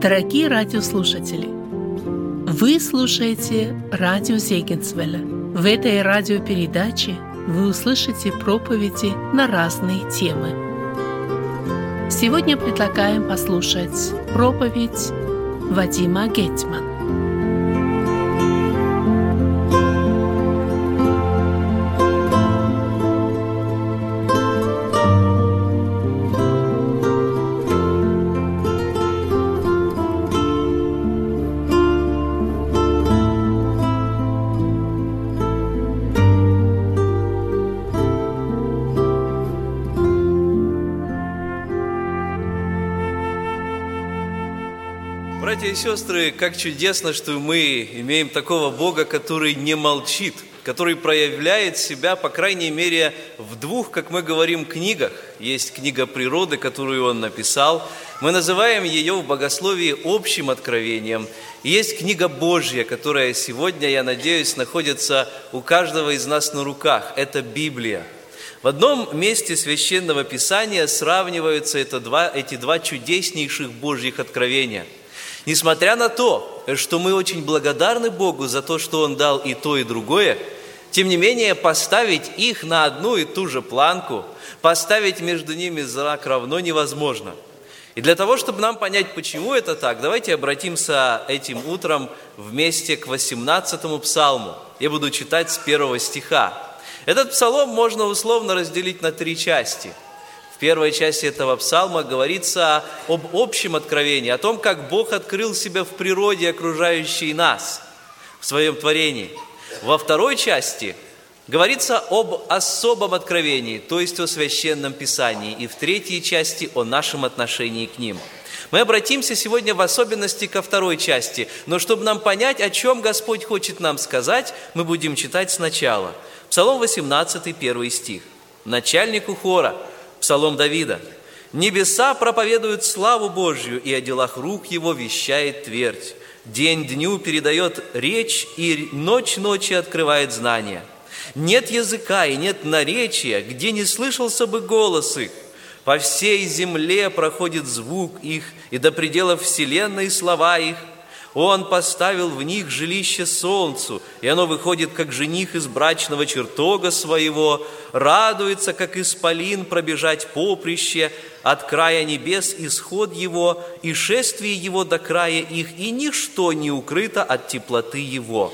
Дорогие радиослушатели, вы слушаете радио Зегенсвелля. В этой радиопередаче вы услышите проповеди на разные темы. Сегодня предлагаем послушать проповедь Вадима Гетмана. Сестры, как чудесно, что мы имеем такого Бога, который не молчит, который проявляет себя, по крайней мере, в двух, как мы говорим, книгах. Есть книга природы, которую он написал. Мы называем ее в богословии общим откровением. И есть книга Божья, которая сегодня, я надеюсь, находится у каждого из нас на руках. Это Библия. В одном месте Священного Писания сравниваются это два, эти два чудеснейших Божьих откровения – Несмотря на то, что мы очень благодарны Богу за то, что Он дал и то, и другое, тем не менее поставить их на одну и ту же планку, поставить между ними знак равно невозможно. И для того, чтобы нам понять, почему это так, давайте обратимся этим утром вместе к 18-му псалму. Я буду читать с первого стиха. Этот псалом можно условно разделить на три части – первой части этого псалма говорится об общем откровении, о том, как Бог открыл себя в природе, окружающей нас, в своем творении. Во второй части говорится об особом откровении, то есть о священном писании, и в третьей части о нашем отношении к ним. Мы обратимся сегодня в особенности ко второй части, но чтобы нам понять, о чем Господь хочет нам сказать, мы будем читать сначала. Псалом 18, первый стих. Начальнику хора – Псалом Давида. «Небеса проповедуют славу Божью, и о делах рук его вещает твердь. День дню передает речь, и ночь ночи открывает знания. Нет языка и нет наречия, где не слышался бы голос их. По всей земле проходит звук их, и до пределов вселенной слова их. Он поставил в них жилище солнцу, и оно выходит, как жених из брачного чертога своего, радуется, как исполин пробежать поприще, от края небес исход его, и шествие его до края их, и ничто не укрыто от теплоты его».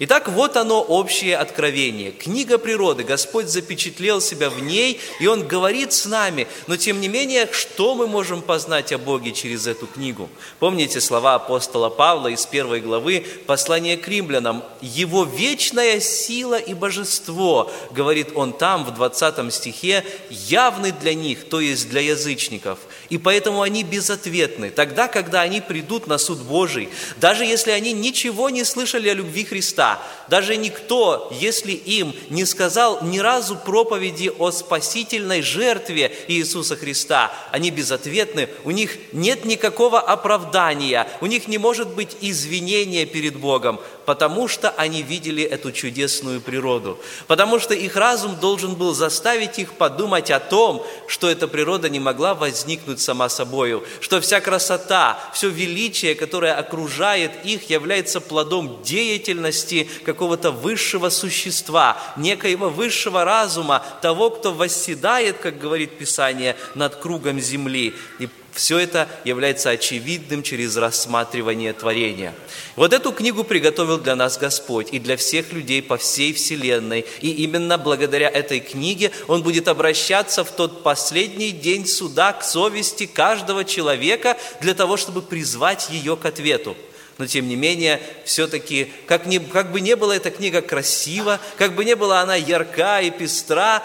Итак, вот оно общее откровение. Книга природы, Господь запечатлел себя в ней, и Он говорит с нами. Но тем не менее, что мы можем познать о Боге через эту книгу? Помните слова апостола Павла из первой главы послания к римлянам? «Его вечная сила и божество», говорит он там в 20 стихе, «явны для них, то есть для язычников, и поэтому они безответны. Тогда, когда они придут на суд Божий, даже если они ничего не слышали о любви Христа, даже никто, если им не сказал ни разу проповеди о спасительной жертве Иисуса Христа, они безответны, у них нет никакого оправдания, у них не может быть извинения перед Богом, потому что они видели эту чудесную природу, потому что их разум должен был заставить их подумать о том, что эта природа не могла возникнуть сама собою, что вся красота, все величие, которое окружает их, является плодом деятельности какого-то высшего существа, некоего высшего разума, того, кто восседает, как говорит Писание, над кругом земли. И все это является очевидным через рассматривание творения. Вот эту книгу приготовил для нас Господь и для всех людей по всей Вселенной. И именно благодаря этой книге Он будет обращаться в тот последний день суда к совести каждого человека для того, чтобы призвать ее к ответу. Но тем не менее, все-таки, как, не, как бы не была эта книга красива, как бы не была она ярка и пестра,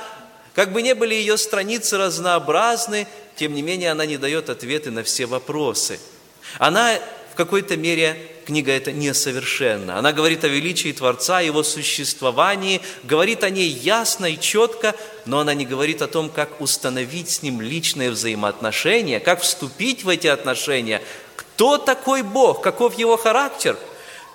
как бы не были ее страницы разнообразны, тем не менее она не дает ответы на все вопросы. Она в какой-то мере, книга эта несовершенна. Она говорит о величии Творца, его существовании, говорит о ней ясно и четко, но она не говорит о том, как установить с ним личные взаимоотношения, как вступить в эти отношения. Кто такой Бог, каков его характер –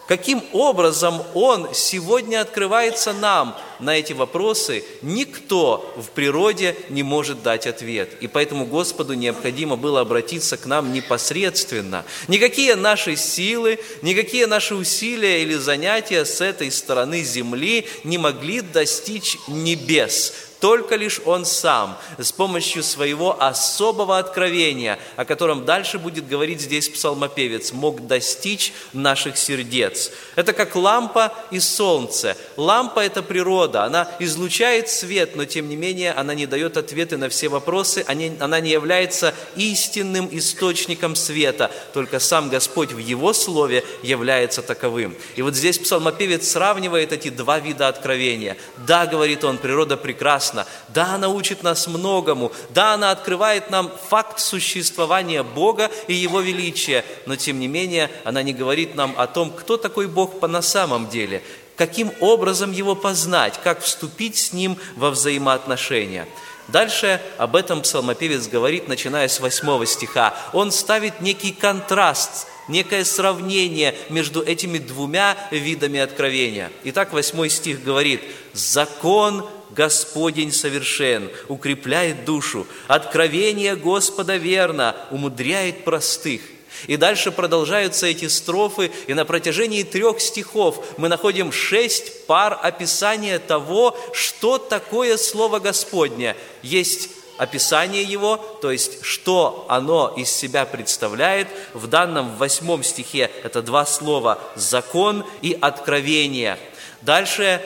Каким образом Он сегодня открывается нам на эти вопросы, никто в природе не может дать ответ. И поэтому Господу необходимо было обратиться к нам непосредственно. Никакие наши силы, никакие наши усилия или занятия с этой стороны земли не могли достичь небес только лишь Он сам, с помощью своего особого откровения, о котором дальше будет говорить здесь псалмопевец, мог достичь наших сердец. Это как лампа и солнце. Лампа – это природа, она излучает свет, но тем не менее она не дает ответы на все вопросы, она не является истинным источником света, только сам Господь в Его Слове является таковым. И вот здесь псалмопевец сравнивает эти два вида откровения. Да, говорит он, природа прекрасна, прекрасна. Да, она учит нас многому. Да, она открывает нам факт существования Бога и Его величия. Но, тем не менее, она не говорит нам о том, кто такой Бог по на самом деле, каким образом Его познать, как вступить с Ним во взаимоотношения. Дальше об этом псалмопевец говорит, начиная с 8 стиха. Он ставит некий контраст, некое сравнение между этими двумя видами откровения. Итак, 8 стих говорит, «Закон Господень совершен, укрепляет душу. Откровение Господа верно, умудряет простых. И дальше продолжаются эти строфы, и на протяжении трех стихов мы находим шесть пар описания того, что такое Слово Господне. Есть описание его, то есть что оно из себя представляет. В данном восьмом стихе это два слова «закон» и «откровение». Дальше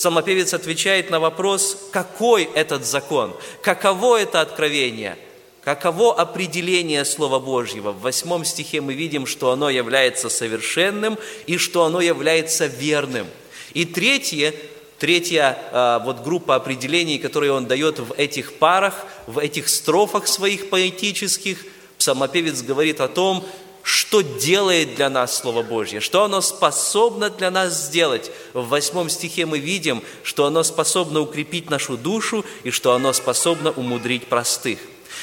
Псалмопевец отвечает на вопрос, какой этот закон, каково это откровение, каково определение Слова Божьего. В восьмом стихе мы видим, что оно является совершенным и что оно является верным. И третье, третья а, вот группа определений, которые он дает в этих парах, в этих строфах своих поэтических, псалмопевец говорит о том, что делает для нас Слово Божье, что оно способно для нас сделать. В восьмом стихе мы видим, что оно способно укрепить нашу душу и что оно способно умудрить простых.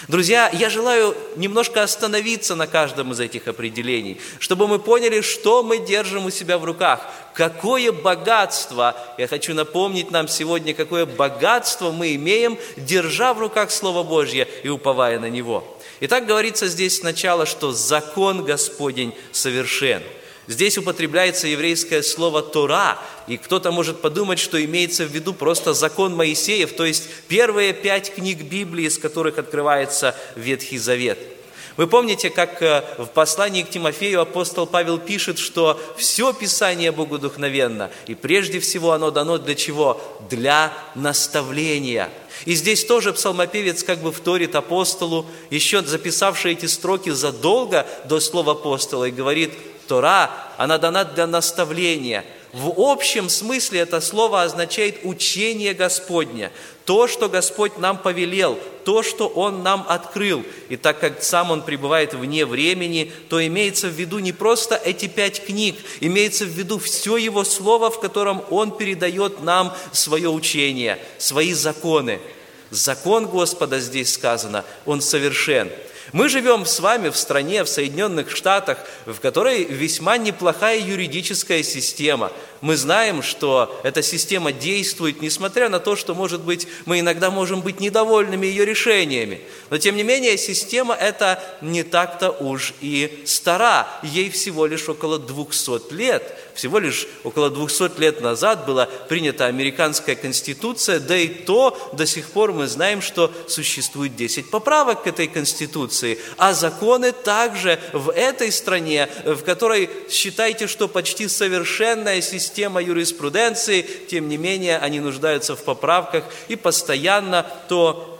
Друзья, я желаю немножко остановиться на каждом из этих определений, чтобы мы поняли, что мы держим у себя в руках, какое богатство, я хочу напомнить нам сегодня, какое богатство мы имеем, держа в руках Слово Божье и уповая на Него. Итак, говорится здесь сначала, что закон Господень совершен. Здесь употребляется еврейское слово «тора», и кто-то может подумать, что имеется в виду просто закон Моисеев, то есть первые пять книг Библии, из которых открывается Ветхий Завет – вы помните, как э, в послании к Тимофею апостол Павел пишет, что все Писание богодухновенно, и прежде всего оно дано для чего? Для наставления. И здесь тоже псалмопевец как бы вторит апостолу, еще записавший эти строки задолго до слова апостола, и говорит, Тора, она дана для наставления – в общем смысле это слово означает учение Господне, то, что Господь нам повелел, то, что Он нам открыл. И так как сам Он пребывает вне времени, то имеется в виду не просто эти пять книг, имеется в виду все Его Слово, в котором Он передает нам свое учение, свои законы. Закон Господа здесь сказано, Он совершен – мы живем с вами в стране, в Соединенных Штатах, в которой весьма неплохая юридическая система. Мы знаем, что эта система действует, несмотря на то, что, может быть, мы иногда можем быть недовольными ее решениями. Но, тем не менее, система эта не так-то уж и стара. Ей всего лишь около 200 лет. Всего лишь около 200 лет назад была принята американская конституция, да и то до сих пор мы знаем, что существует 10 поправок к этой конституции. А законы также в этой стране, в которой считайте, что почти совершенная система, система юриспруденции, тем не менее они нуждаются в поправках и постоянно то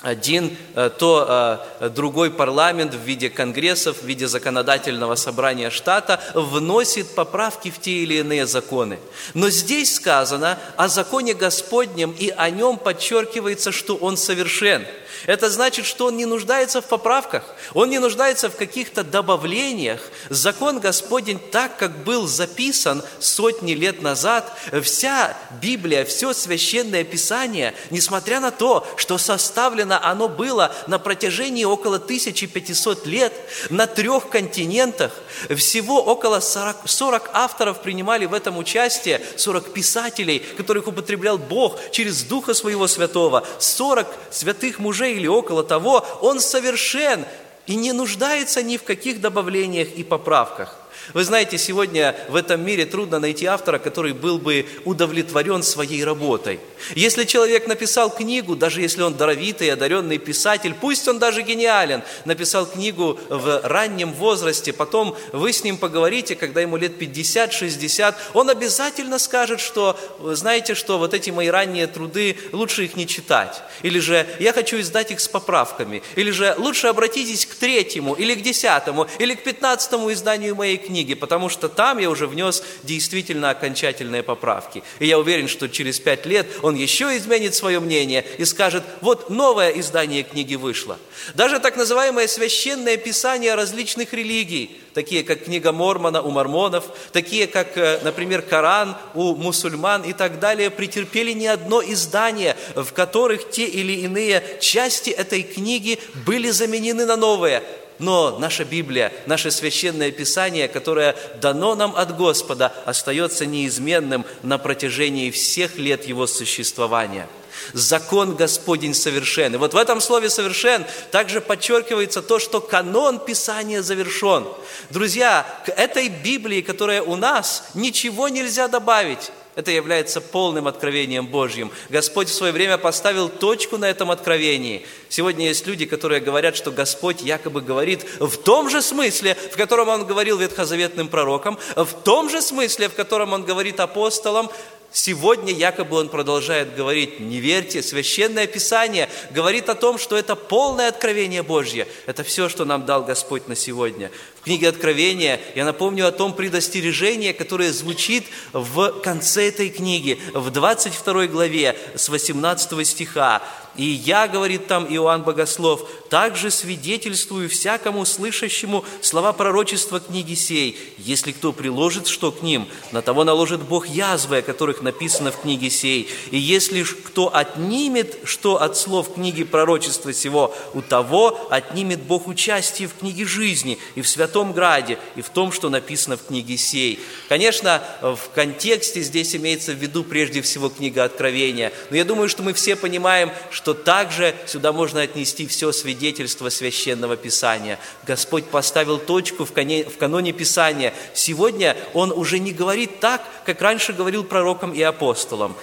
один, э, то э, другой парламент в виде конгрессов, в виде законодательного собрания штата вносит поправки в те или иные законы. Но здесь сказано о законе Господнем, и о нем подчеркивается, что он совершен – это значит, что он не нуждается в поправках, он не нуждается в каких-то добавлениях. Закон Господень, так как был записан сотни лет назад, вся Библия, все священное Писание, несмотря на то, что составлено оно было на протяжении около 1500 лет на трех континентах. Всего около 40, 40 авторов принимали в этом участие, 40 писателей, которых употреблял Бог через Духа Своего Святого, 40 святых мужей или около того. Он совершен и не нуждается ни в каких добавлениях и поправках. Вы знаете, сегодня в этом мире трудно найти автора, который был бы удовлетворен своей работой. Если человек написал книгу, даже если он даровитый, одаренный писатель, пусть он даже гениален, написал книгу в раннем возрасте, потом вы с ним поговорите, когда ему лет 50-60, он обязательно скажет, что, знаете что, вот эти мои ранние труды, лучше их не читать. Или же я хочу издать их с поправками. Или же лучше обратитесь к третьему, или к десятому, или к пятнадцатому изданию моей книги книги, потому что там я уже внес действительно окончательные поправки. И я уверен, что через пять лет он еще изменит свое мнение и скажет, вот новое издание книги вышло. Даже так называемое священное писание различных религий, такие как книга Мормона у мормонов, такие как, э, например, Коран у мусульман и так далее, претерпели не одно издание, в которых те или иные части этой книги были заменены на новые. Но наша Библия, наше священное Писание, которое дано нам от Господа, остается неизменным на протяжении всех лет его существования. Закон Господень совершен. И вот в этом слове «совершен» также подчеркивается то, что канон Писания завершен. Друзья, к этой Библии, которая у нас, ничего нельзя добавить. Это является полным откровением Божьим. Господь в свое время поставил точку на этом откровении. Сегодня есть люди, которые говорят, что Господь якобы говорит в том же смысле, в котором Он говорил ветхозаветным пророкам, в том же смысле, в котором Он говорит апостолам, Сегодня якобы он продолжает говорить, не верьте, Священное Писание говорит о том, что это полное откровение Божье. Это все, что нам дал Господь на сегодня. В книге Откровения я напомню о том предостережении, которое звучит в конце этой книги, в 22 главе с 18 стиха. И я, говорит там Иоанн Богослов, также свидетельствую всякому слышащему слова пророчества книги сей. Если кто приложит что к ним, на того наложит Бог язвы, о которых написано в книге сей. И если кто отнимет что от слов книги пророчества сего, у того отнимет Бог участие в книге жизни и в святом граде, и в том, что написано в книге сей. Конечно, в контексте здесь имеется в виду прежде всего книга Откровения. Но я думаю, что мы все понимаем, что что также сюда можно отнести все свидетельство Священного Писания. Господь поставил точку в, коне, в каноне Писания. Сегодня Он уже не говорит так, как раньше говорил пророкам и апостолам.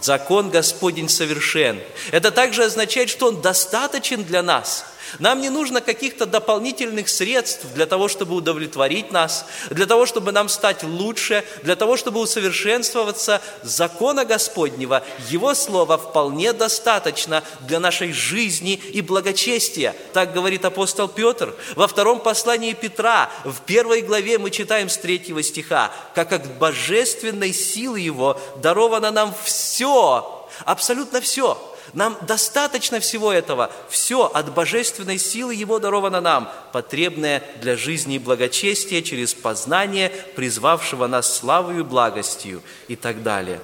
Закон Господень совершен. Это также означает, что Он достаточен для нас – нам не нужно каких-то дополнительных средств для того, чтобы удовлетворить нас, для того, чтобы нам стать лучше, для того, чтобы усовершенствоваться. Закона Господнего, Его Слова вполне достаточно для нашей жизни и благочестия. Так говорит апостол Петр. Во втором послании Петра, в первой главе мы читаем с третьего стиха, «Как от божественной силы Его даровано нам все, абсолютно все, нам достаточно всего этого. Все от божественной силы Его даровано нам, потребное для жизни и благочестия через познание, призвавшего нас славою и благостью и так далее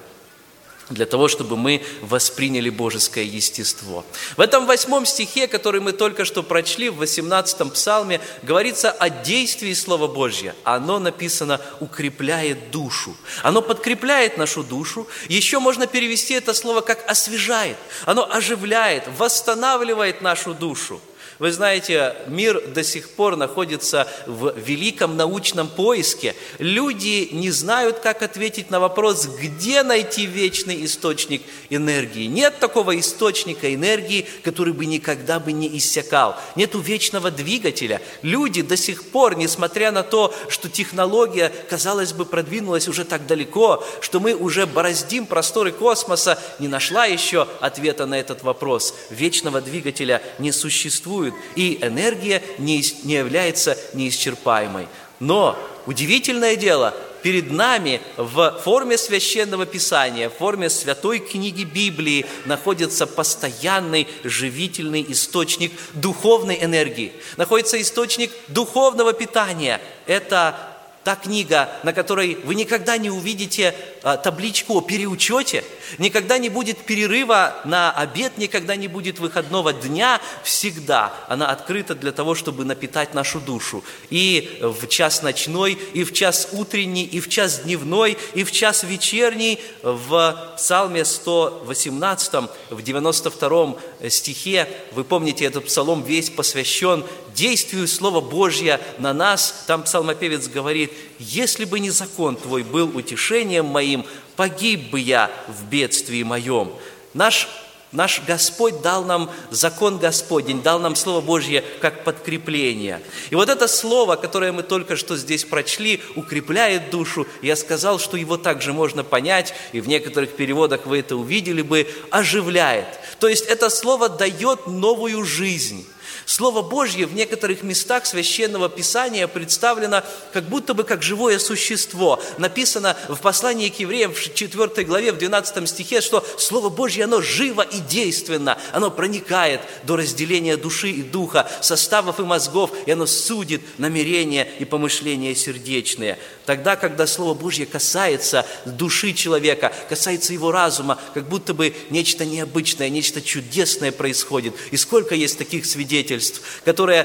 для того, чтобы мы восприняли божеское естество. В этом восьмом стихе, который мы только что прочли, в восемнадцатом псалме, говорится о действии Слова Божьего. Оно написано «укрепляет душу». Оно подкрепляет нашу душу. Еще можно перевести это слово как «освежает». Оно оживляет, восстанавливает нашу душу. Вы знаете, мир до сих пор находится в великом научном поиске. Люди не знают, как ответить на вопрос, где найти вечный источник энергии. Нет такого источника энергии, который бы никогда бы не иссякал. Нету вечного двигателя. Люди до сих пор, несмотря на то, что технология, казалось бы, продвинулась уже так далеко, что мы уже бороздим просторы космоса, не нашла еще ответа на этот вопрос. Вечного двигателя не существует существует, и энергия не, не является неисчерпаемой. Но удивительное дело, перед нами в форме священного писания, в форме святой книги Библии находится постоянный живительный источник духовной энергии, находится источник духовного питания. Это та книга, на которой вы никогда не увидите а, табличку о переучете, никогда не будет перерыва на обед, никогда не будет выходного дня, всегда она открыта для того, чтобы напитать нашу душу. И в час ночной, и в час утренний, и в час дневной, и в час вечерний в Псалме 118, в 92 стихе, вы помните, этот псалом весь посвящен действию Слова Божьего на нас. Там псалмопевец говорит, «Если бы не закон Твой был утешением моим, погиб бы я в бедствии моем». Наш Наш Господь дал нам закон Господень, дал нам Слово Божье как подкрепление. И вот это Слово, которое мы только что здесь прочли, укрепляет душу. Я сказал, что его также можно понять, и в некоторых переводах вы это увидели бы, оживляет. То есть это Слово дает новую жизнь. Слово Божье в некоторых местах Священного Писания представлено как будто бы как живое существо. Написано в послании к евреям в 4 главе, в 12 стихе, что Слово Божье, оно живо и действенно, оно проникает до разделения души и духа, составов и мозгов, и оно судит намерения и помышления сердечные. Тогда, когда Слово Божье касается души человека, касается его разума, как будто бы нечто необычное, нечто чудесное происходит. И сколько есть таких свидетельств, свидетельств, которые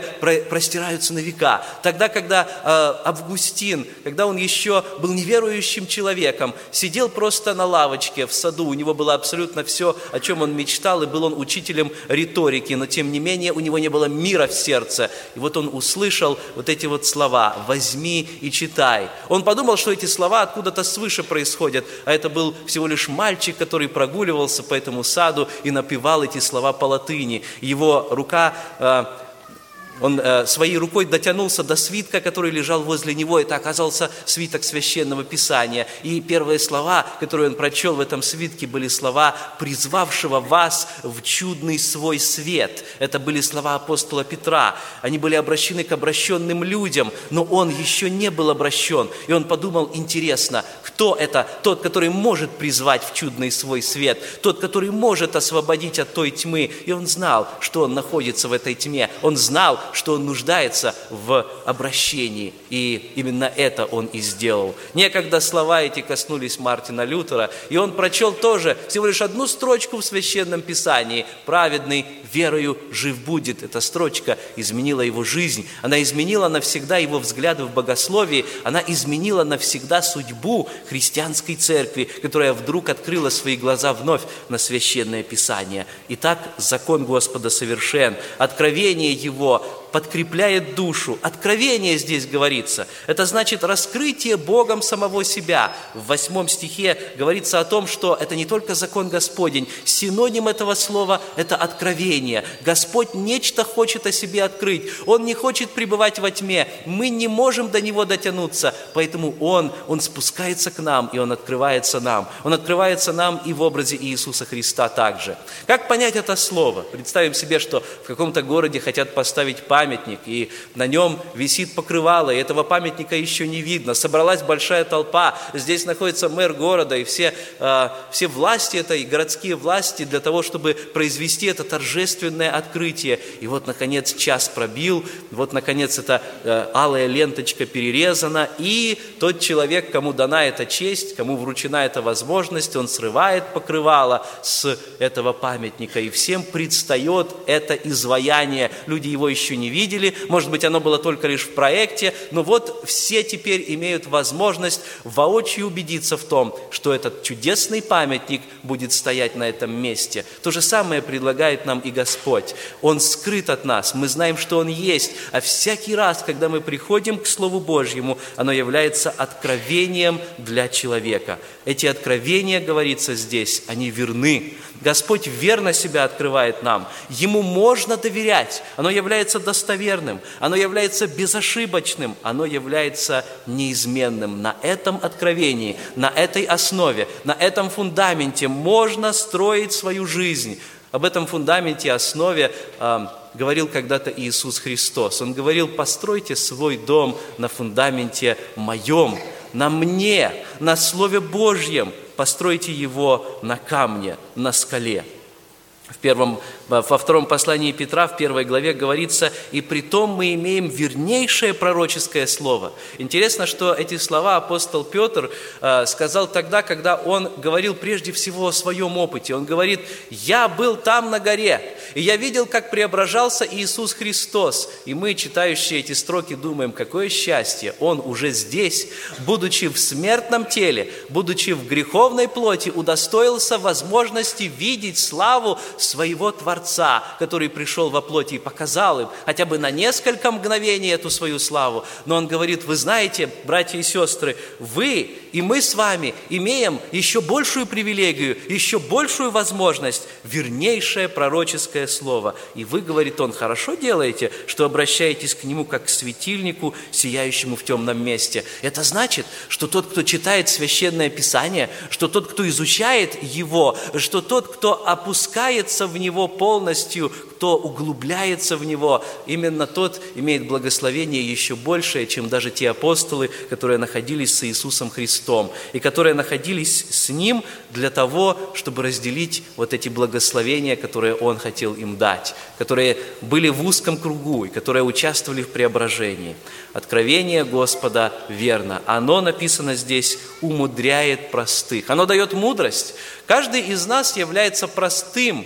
простираются на века. Тогда, когда э, Августин, когда он еще был неверующим человеком, сидел просто на лавочке в саду, у него было абсолютно все, о чем он мечтал, и был он учителем риторики, но тем не менее у него не было мира в сердце. И вот он услышал вот эти вот слова «возьми и читай». Он подумал, что эти слова откуда-то свыше происходят, а это был всего лишь мальчик, который прогуливался по этому саду и напевал эти слова по латыни. Его рука э, он э, своей рукой дотянулся до свитка, который лежал возле него. Это оказался свиток священного писания. И первые слова, которые он прочел в этом свитке, были слова призвавшего вас в чудный свой свет. Это были слова апостола Петра. Они были обращены к обращенным людям, но он еще не был обращен. И он подумал, интересно, кто это? Тот, который может призвать в чудный свой свет, тот, который может освободить от той тьмы. И он знал, что он находится в этой тьме. Он знал, что он нуждается в обращении, и именно это он и сделал. Некогда слова эти коснулись Мартина Лютера, и он прочел тоже всего лишь одну строчку в Священном Писании «Праведный верою жив будет». Эта строчка изменила его жизнь, она изменила навсегда его взгляды в богословии, она изменила навсегда судьбу христианской церкви, которая вдруг открыла свои глаза вновь на Священное Писание. Итак, закон Господа совершен, откровение Его подкрепляет душу. Откровение здесь говорится. Это значит раскрытие Богом самого себя. В восьмом стихе говорится о том, что это не только закон Господень. Синоним этого слова – это откровение. Господь нечто хочет о себе открыть. Он не хочет пребывать во тьме. Мы не можем до Него дотянуться. Поэтому Он, Он спускается к нам, и Он открывается нам. Он открывается нам и в образе Иисуса Христа также. Как понять это слово? Представим себе, что в каком-то городе хотят поставить памятник памятник, и на нем висит покрывало, и этого памятника еще не видно. Собралась большая толпа, здесь находится мэр города, и все, э, все власти это, и городские власти для того, чтобы произвести это торжественное открытие. И вот, наконец, час пробил, вот, наконец, эта э, алая ленточка перерезана, и тот человек, кому дана эта честь, кому вручена эта возможность, он срывает покрывало с этого памятника, и всем предстает это изваяние. Люди его еще не видели, может быть, оно было только лишь в проекте, но вот все теперь имеют возможность воочию убедиться в том, что этот чудесный памятник будет стоять на этом месте. То же самое предлагает нам и Господь. Он скрыт от нас, мы знаем, что Он есть, а всякий раз, когда мы приходим к Слову Божьему, оно является откровением для человека. Эти откровения, говорится здесь, они верны. Господь верно себя открывает нам. Ему можно доверять. Оно является достоверным, оно является безошибочным, оно является неизменным. На этом откровении, на этой основе, на этом фундаменте можно строить свою жизнь. Об этом фундаменте, основе э, говорил когда-то Иисус Христос. Он говорил, постройте свой дом на фундаменте моем, на мне, на Слове Божьем, постройте его на камне, на скале. В первом, во втором послании Петра, в первой главе говорится, «И при том мы имеем вернейшее пророческое слово». Интересно, что эти слова апостол Петр э, сказал тогда, когда он говорил прежде всего о своем опыте. Он говорит, «Я был там на горе, и я видел, как преображался Иисус Христос». И мы, читающие эти строки, думаем, какое счастье, Он уже здесь, будучи в смертном теле, будучи в греховной плоти, удостоился возможности видеть славу своего Творца, который пришел во плоти и показал им хотя бы на несколько мгновений эту свою славу. Но он говорит, вы знаете, братья и сестры, вы и мы с вами имеем еще большую привилегию, еще большую возможность, вернейшее пророческое слово. И вы, говорит он, хорошо делаете, что обращаетесь к нему как к светильнику, сияющему в темном месте. Это значит, что тот, кто читает священное писание, что тот, кто изучает его, что тот, кто опускается в него полностью, кто углубляется в него, именно тот имеет благословение еще большее, чем даже те апостолы, которые находились с Иисусом Христом и которые находились с Ним для того, чтобы разделить вот эти благословения, которые Он хотел им дать, которые были в узком кругу и которые участвовали в преображении. Откровение Господа верно. Оно написано здесь умудряет простых. Оно дает мудрость. Каждый из нас является простым,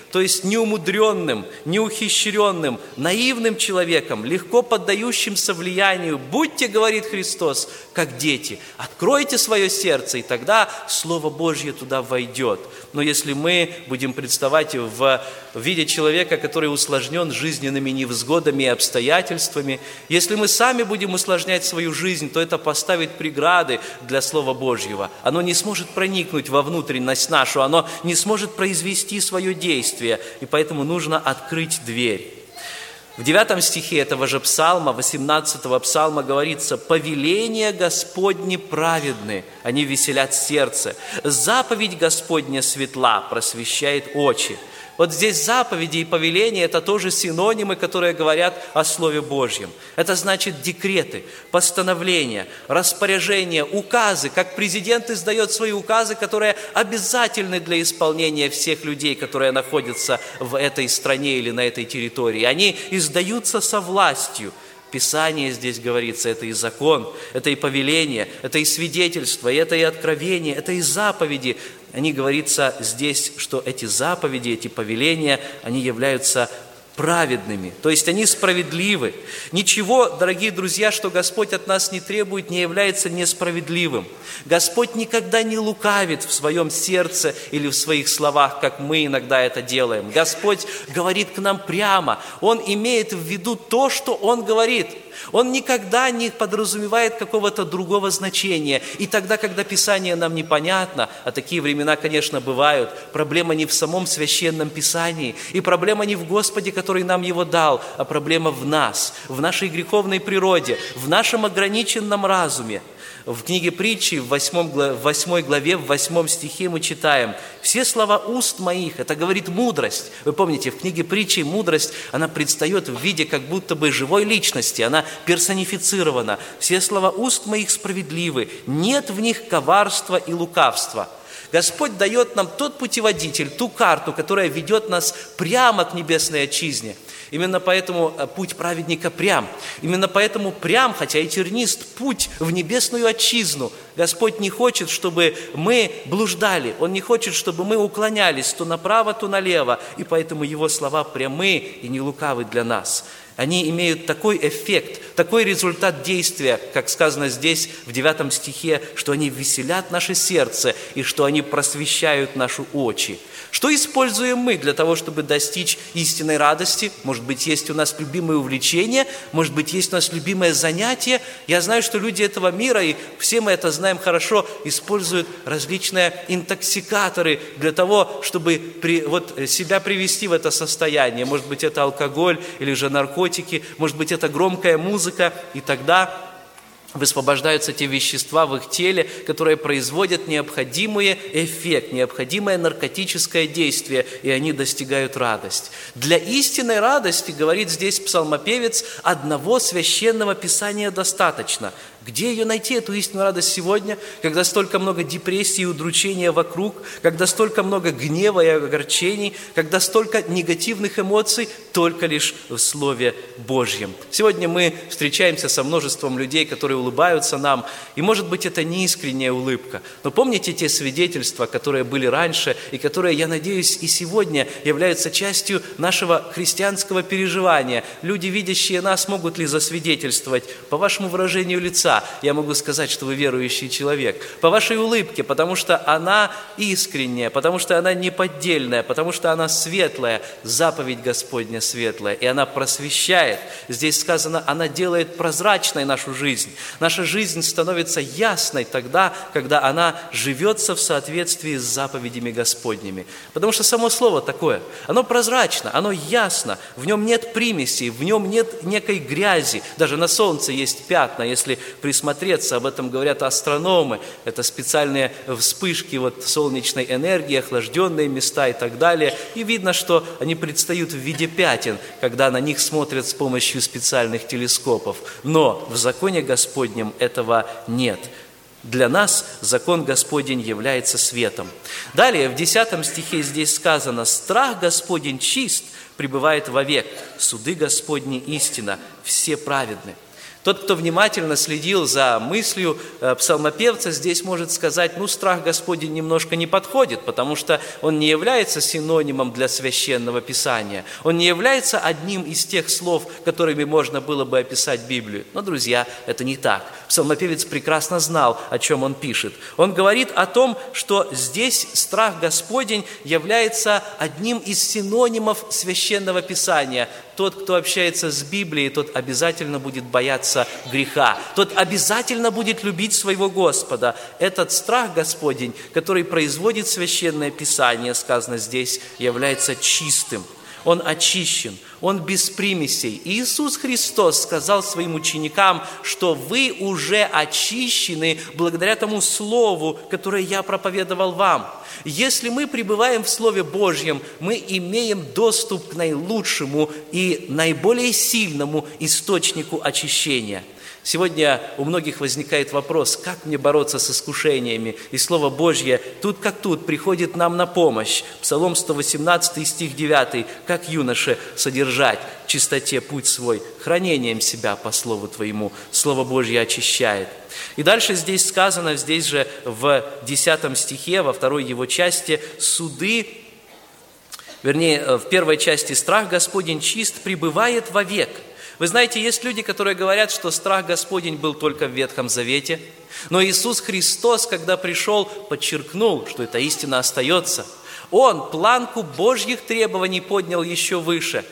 то есть неумудренным, неухищренным, наивным человеком, легко поддающимся влиянию. Будьте, говорит Христос, как дети. Откройте свое сердце, и тогда Слово Божье туда войдет. Но если мы будем представать в виде человека, который усложнен жизненными невзгодами и обстоятельствами, если мы сами будем усложнять свою жизнь, то это поставит преграды для Слова Божьего. Оно не сможет проникнуть во внутренность нашу, оно не сможет произвести свое действие, и поэтому нужно открыть дверь. В девятом стихе этого же псалма, 18-го псалма говорится, «Повеления Господни праведны, они веселят сердце, заповедь Господня светла, просвещает очи». Вот здесь заповеди и повеления – это тоже синонимы, которые говорят о Слове Божьем. Это значит декреты, постановления, распоряжения, указы, как президент издает свои указы, которые обязательны для исполнения всех людей, которые находятся в этой стране или на этой территории. Они издаются со властью – Писание здесь говорится, это и закон, это и повеление, это и свидетельство, это и откровение, это и заповеди. Они говорится здесь, что эти заповеди, эти повеления, они являются праведными, то есть они справедливы. Ничего, дорогие друзья, что Господь от нас не требует, не является несправедливым. Господь никогда не лукавит в своем сердце или в своих словах, как мы иногда это делаем. Господь говорит к нам прямо, Он имеет в виду то, что Он говорит – он никогда не подразумевает какого-то другого значения. И тогда, когда Писание нам непонятно, а такие времена, конечно, бывают, проблема не в самом священном Писании, и проблема не в Господе, который нам его дал, а проблема в нас, в нашей греховной природе, в нашем ограниченном разуме. В книге притчи в 8, 8 главе, в 8 стихе мы читаем «Все слова уст моих» – это говорит мудрость. Вы помните, в книге притчи мудрость, она предстает в виде как будто бы живой личности, она персонифицирована. «Все слова уст моих справедливы, нет в них коварства и лукавства». Господь дает нам тот путеводитель, ту карту, которая ведет нас прямо к небесной отчизне – Именно поэтому э, путь праведника прям. Именно поэтому прям, хотя и тернист, путь в небесную отчизну. Господь не хочет, чтобы мы блуждали. Он не хочет, чтобы мы уклонялись то направо, то налево. И поэтому Его слова прямы и не лукавы для нас. Они имеют такой эффект, такой результат действия, как сказано здесь в 9 стихе, что они веселят наше сердце и что они просвещают наши очи. Что используем мы для того, чтобы достичь истинной радости? Может быть, есть у нас любимое увлечение, может быть, есть у нас любимое занятие. Я знаю, что люди этого мира, и все мы это знаем хорошо, используют различные интоксикаторы для того, чтобы при, вот, себя привести в это состояние. Может быть, это алкоголь или же наркотики, может быть, это громкая музыка, и тогда высвобождаются те вещества в их теле, которые производят необходимый эффект, необходимое наркотическое действие, и они достигают радость. Для истинной радости, говорит здесь псалмопевец, одного священного писания достаточно. Где ее найти, эту истинную радость сегодня, когда столько много депрессии и удручения вокруг, когда столько много гнева и огорчений, когда столько негативных эмоций только лишь в Слове Божьем. Сегодня мы встречаемся со множеством людей, которые улыбаются нам, и может быть это не искренняя улыбка, но помните те свидетельства, которые были раньше и которые, я надеюсь, и сегодня являются частью нашего христианского переживания. Люди, видящие нас, могут ли засвидетельствовать по вашему выражению лица, я могу сказать, что вы верующий человек. По вашей улыбке, потому что она искренняя, потому что она неподдельная, потому что она светлая, заповедь Господня светлая, и она просвещает. Здесь сказано, она делает прозрачной нашу жизнь. Наша жизнь становится ясной тогда, когда она живется в соответствии с заповедями Господними. Потому что само слово такое, оно прозрачно, оно ясно, в нем нет примесей, в нем нет некой грязи. Даже на солнце есть пятна, если присмотреться, об этом говорят астрономы, это специальные вспышки вот солнечной энергии, охлажденные места и так далее, и видно, что они предстают в виде пятен, когда на них смотрят с помощью специальных телескопов. Но в законе Господнем этого нет. Для нас закон Господень является светом. Далее, в 10 стихе здесь сказано, «Страх Господень чист, пребывает вовек, суды Господни истина, все праведны». Тот, кто внимательно следил за мыслью э, псалмопевца, здесь может сказать, ну, страх Господень немножко не подходит, потому что он не является синонимом для священного писания. Он не является одним из тех слов, которыми можно было бы описать Библию. Но, друзья, это не так. Псалмопевец прекрасно знал, о чем он пишет. Он говорит о том, что здесь страх Господень является одним из синонимов священного писания. Тот, кто общается с Библией, тот обязательно будет бояться греха. Тот обязательно будет любить своего Господа. Этот страх Господень, который производит Священное Писание, сказано здесь, является чистым. Он очищен, он без примесей. И Иисус Христос сказал своим ученикам, что вы уже очищены благодаря тому Слову, которое я проповедовал вам. Если мы пребываем в Слове Божьем, мы имеем доступ к наилучшему и наиболее сильному источнику очищения – Сегодня у многих возникает вопрос, как мне бороться с искушениями? И Слово Божье тут как тут приходит нам на помощь. Псалом 118 стих 9. «Как юноше содержать в чистоте путь свой, хранением себя по Слову Твоему». Слово Божье очищает. И дальше здесь сказано, здесь же в 10 стихе, во второй его части, суды вернее, в первой части «Страх Господень чист пребывает вовек». Вы знаете, есть люди, которые говорят, что страх Господень был только в Ветхом Завете, но Иисус Христос, когда пришел, подчеркнул, что эта истина остается. Он планку Божьих требований поднял еще выше.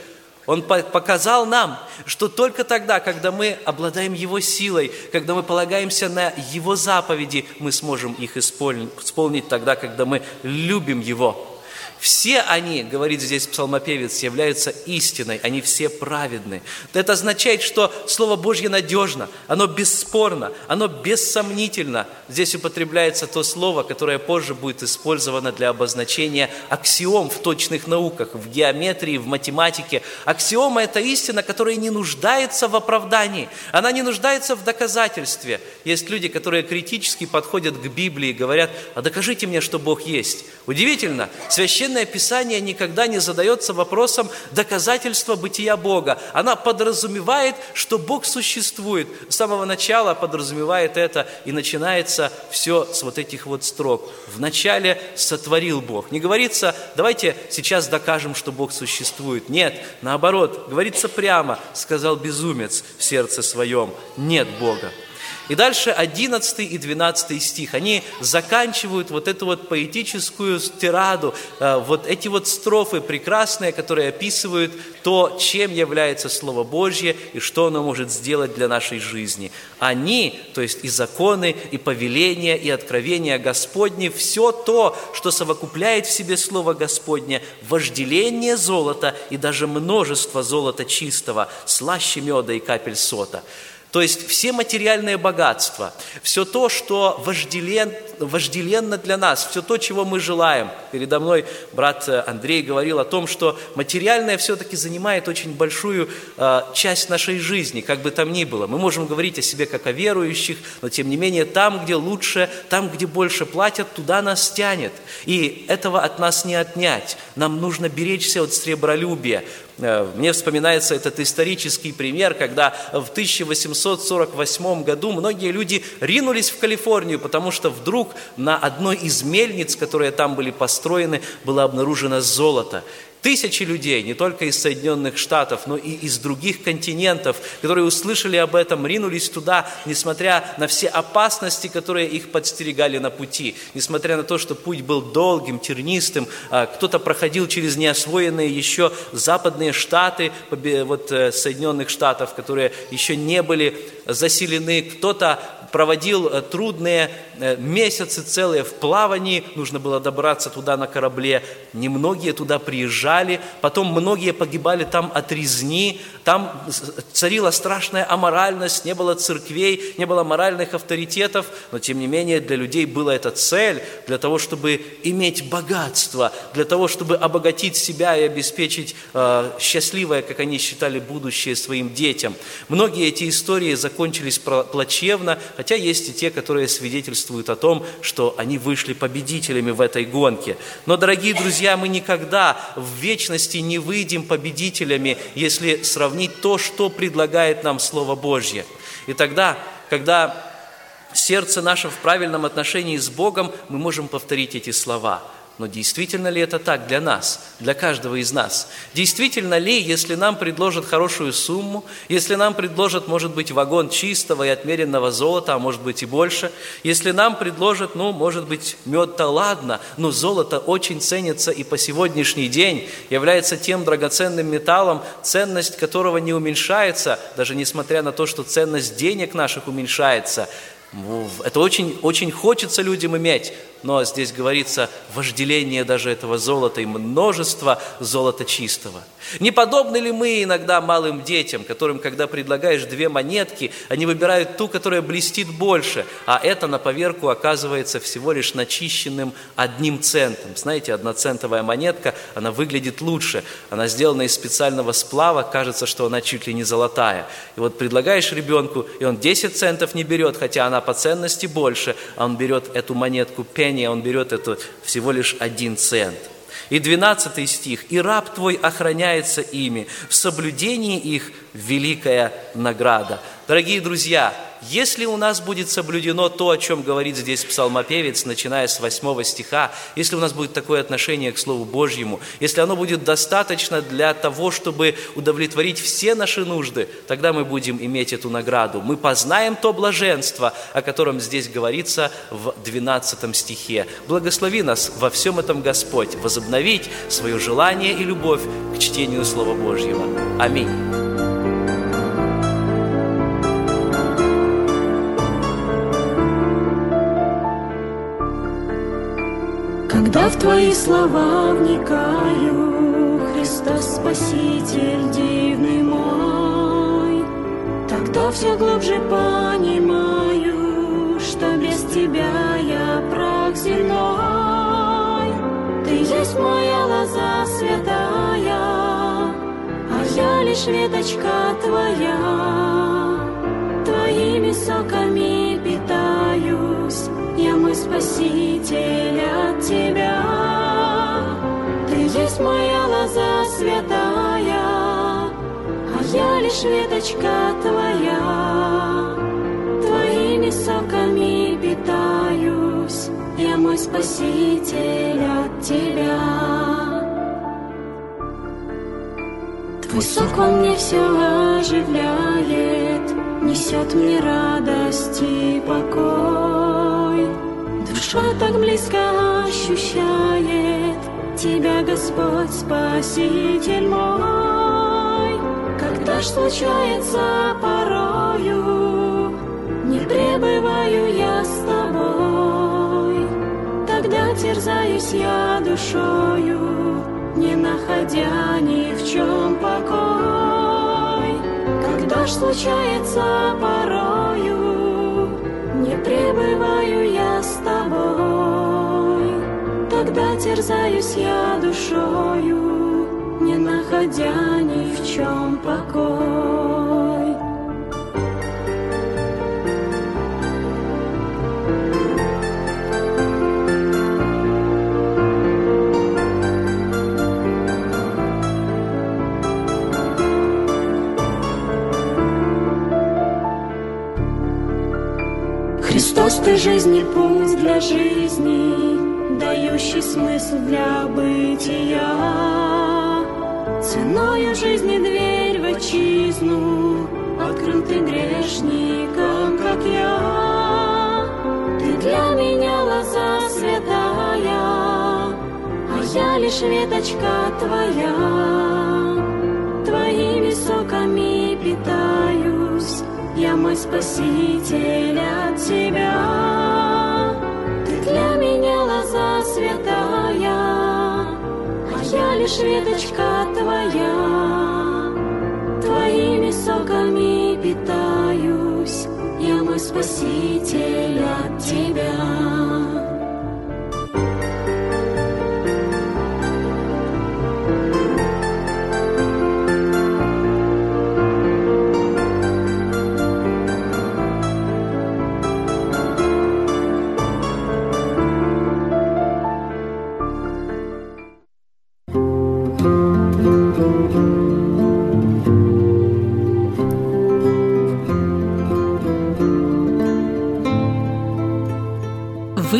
Он показал нам, что только тогда, когда мы обладаем Его силой, когда мы полагаемся на Его заповеди, мы сможем их исполнить тогда, когда мы любим Его. Все они, говорит здесь псалмопевец, являются истиной, они все праведны. Это означает, что Слово Божье надежно, оно бесспорно, оно бессомнительно. Здесь употребляется то слово, которое позже будет использовано для обозначения аксиом в точных науках, в геометрии, в математике. Аксиома – это истина, которая не нуждается в оправдании, она не нуждается в доказательстве. Есть люди, которые критически подходят к Библии и говорят, а докажите мне, что Бог есть. Удивительно, священный Священное Писание никогда не задается вопросом доказательства бытия Бога. Она подразумевает, что Бог существует. С самого начала подразумевает это, и начинается все с вот этих вот строк. Вначале сотворил Бог. Не говорится, давайте сейчас докажем, что Бог существует. Нет, наоборот, говорится прямо, сказал безумец в сердце своем, нет Бога. И дальше 11 и 12 стих, они заканчивают вот эту вот поэтическую тираду, э, вот эти вот строфы прекрасные, которые описывают то, чем является Слово Божье и что оно может сделать для нашей жизни. Они, то есть и законы, и повеления, и откровения Господни, все то, что совокупляет в себе Слово Господне, вожделение золота и даже множество золота чистого, слаще меда и капель сота. То есть все материальные богатства, все то, что вожделен, вожделенно для нас, все то, чего мы желаем. Передо мной брат Андрей говорил о том, что материальное все-таки занимает очень большую э, часть нашей жизни, как бы там ни было. Мы можем говорить о себе как о верующих, но тем не менее там, где лучше, там, где больше платят, туда нас тянет. И этого от нас не отнять. Нам нужно беречься от сребролюбия, Э, мне вспоминается этот исторический пример, когда в 1848 году многие люди ринулись в Калифорнию, потому что вдруг на одной из мельниц, которые там были построены, было обнаружено золото. Тысячи людей, не только из Соединенных Штатов, но и из других континентов, которые услышали об этом, ринулись туда, несмотря на все опасности, которые их подстерегали на пути, несмотря на то, что путь был долгим, тернистым, а, кто-то проходил через неосвоенные еще западные штаты вот, э, Соединенных Штатов, которые еще не были заселены, кто-то проводил э, трудные э, месяцы целые в плавании, нужно было добраться туда на корабле. Немногие туда приезжали, потом многие погибали там от резни, там царила страшная аморальность, не было церквей, не было моральных авторитетов, но тем не менее для людей была эта цель, для того, чтобы иметь богатство, для того, чтобы обогатить себя и обеспечить э, счастливое, как они считали, будущее своим детям. Многие эти истории закончились плачевно, хотя есть и те, которые свидетельствуют о том, что они вышли победителями в этой гонке. Но, дорогие друзья, мы никогда в вечности не выйдем победителями, если сравнить то, что предлагает нам Слово Божье. И тогда, когда сердце наше в правильном отношении с Богом, мы можем повторить эти слова – но действительно ли это так для нас, для каждого из нас? Действительно ли, если нам предложат хорошую сумму, если нам предложат, может быть, вагон чистого и отмеренного золота, а может быть и больше, если нам предложат, ну, может быть, мед-то ладно, но золото очень ценится и по сегодняшний день является тем драгоценным металлом, ценность которого не уменьшается, даже несмотря на то, что ценность денег наших уменьшается – это очень, очень хочется людям иметь, но здесь говорится вожделение даже этого золота и множество золота чистого. Не подобны ли мы иногда малым детям, которым, когда предлагаешь две монетки, они выбирают ту, которая блестит больше, а это на поверку оказывается всего лишь начищенным одним центом. Знаете, одноцентовая монетка, она выглядит лучше, она сделана из специального сплава, кажется, что она чуть ли не золотая. И вот предлагаешь ребенку, и он 10 центов не берет, хотя она по ценности больше, а он берет эту монетку 5 состояние он берет это всего лишь один цент. И 12 стих. «И раб твой охраняется ими, в соблюдении их великая награда». Дорогие друзья, если у нас будет соблюдено то, о чем говорит здесь псалмопевец, начиная с 8 стиха, если у нас будет такое отношение к Слову Божьему, если оно будет достаточно для того, чтобы удовлетворить все наши нужды, тогда мы будем иметь эту награду. Мы познаем то блаженство, о котором здесь говорится в 12 стихе. Благослови нас во всем этом Господь, возобновить свое желание и любовь к чтению Слова Божьего. Аминь. Когда в Твои слова вникаю, Христос Спаситель дивный мой, Тогда все глубже понимаю, Что без Тебя я прах земной. Ты есть моя лоза святая, А я лишь веточка Твоя, Твоими соками Спаситель от Тебя. Ты есть моя лоза святая, а я лишь веточка Твоя. Твоими соками питаюсь, я мой Спаситель от Тебя. Твой сок, он мне все оживляет, несет мне радость и покой. Душа так близко ощущает Тебя, Господь, Спаситель мой. Когда ж случается порою, Не пребываю я с тобой, Тогда терзаюсь я душою, Не находя ни в чем покой. Когда аж случается порою, не пребываю я. Тогда терзаюсь я душою, не находя ни в чем покой. Христос, ты жизни, путь для жизни, дающий смысл для бытия. Ценою жизни дверь в отчизну Открыл ты грешникам, как я. Ты для меня лоза святая, А я лишь веточка твоя. Твоими соками питаюсь, Я мой спаситель от тебя. Лишь веточка твоя. Твоими соками питаюсь, Я мой спаситель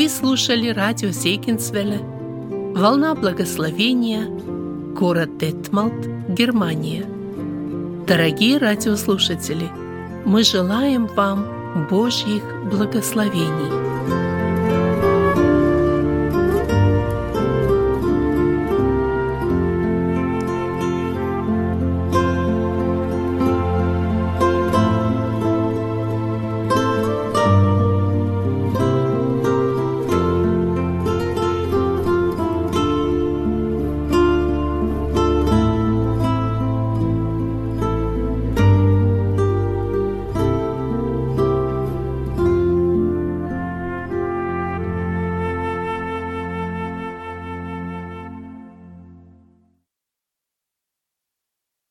Слушали радио Зейгенсвелле «Волна благословения», город Детмалт, Германия. Дорогие радиослушатели, мы желаем вам Божьих благословений.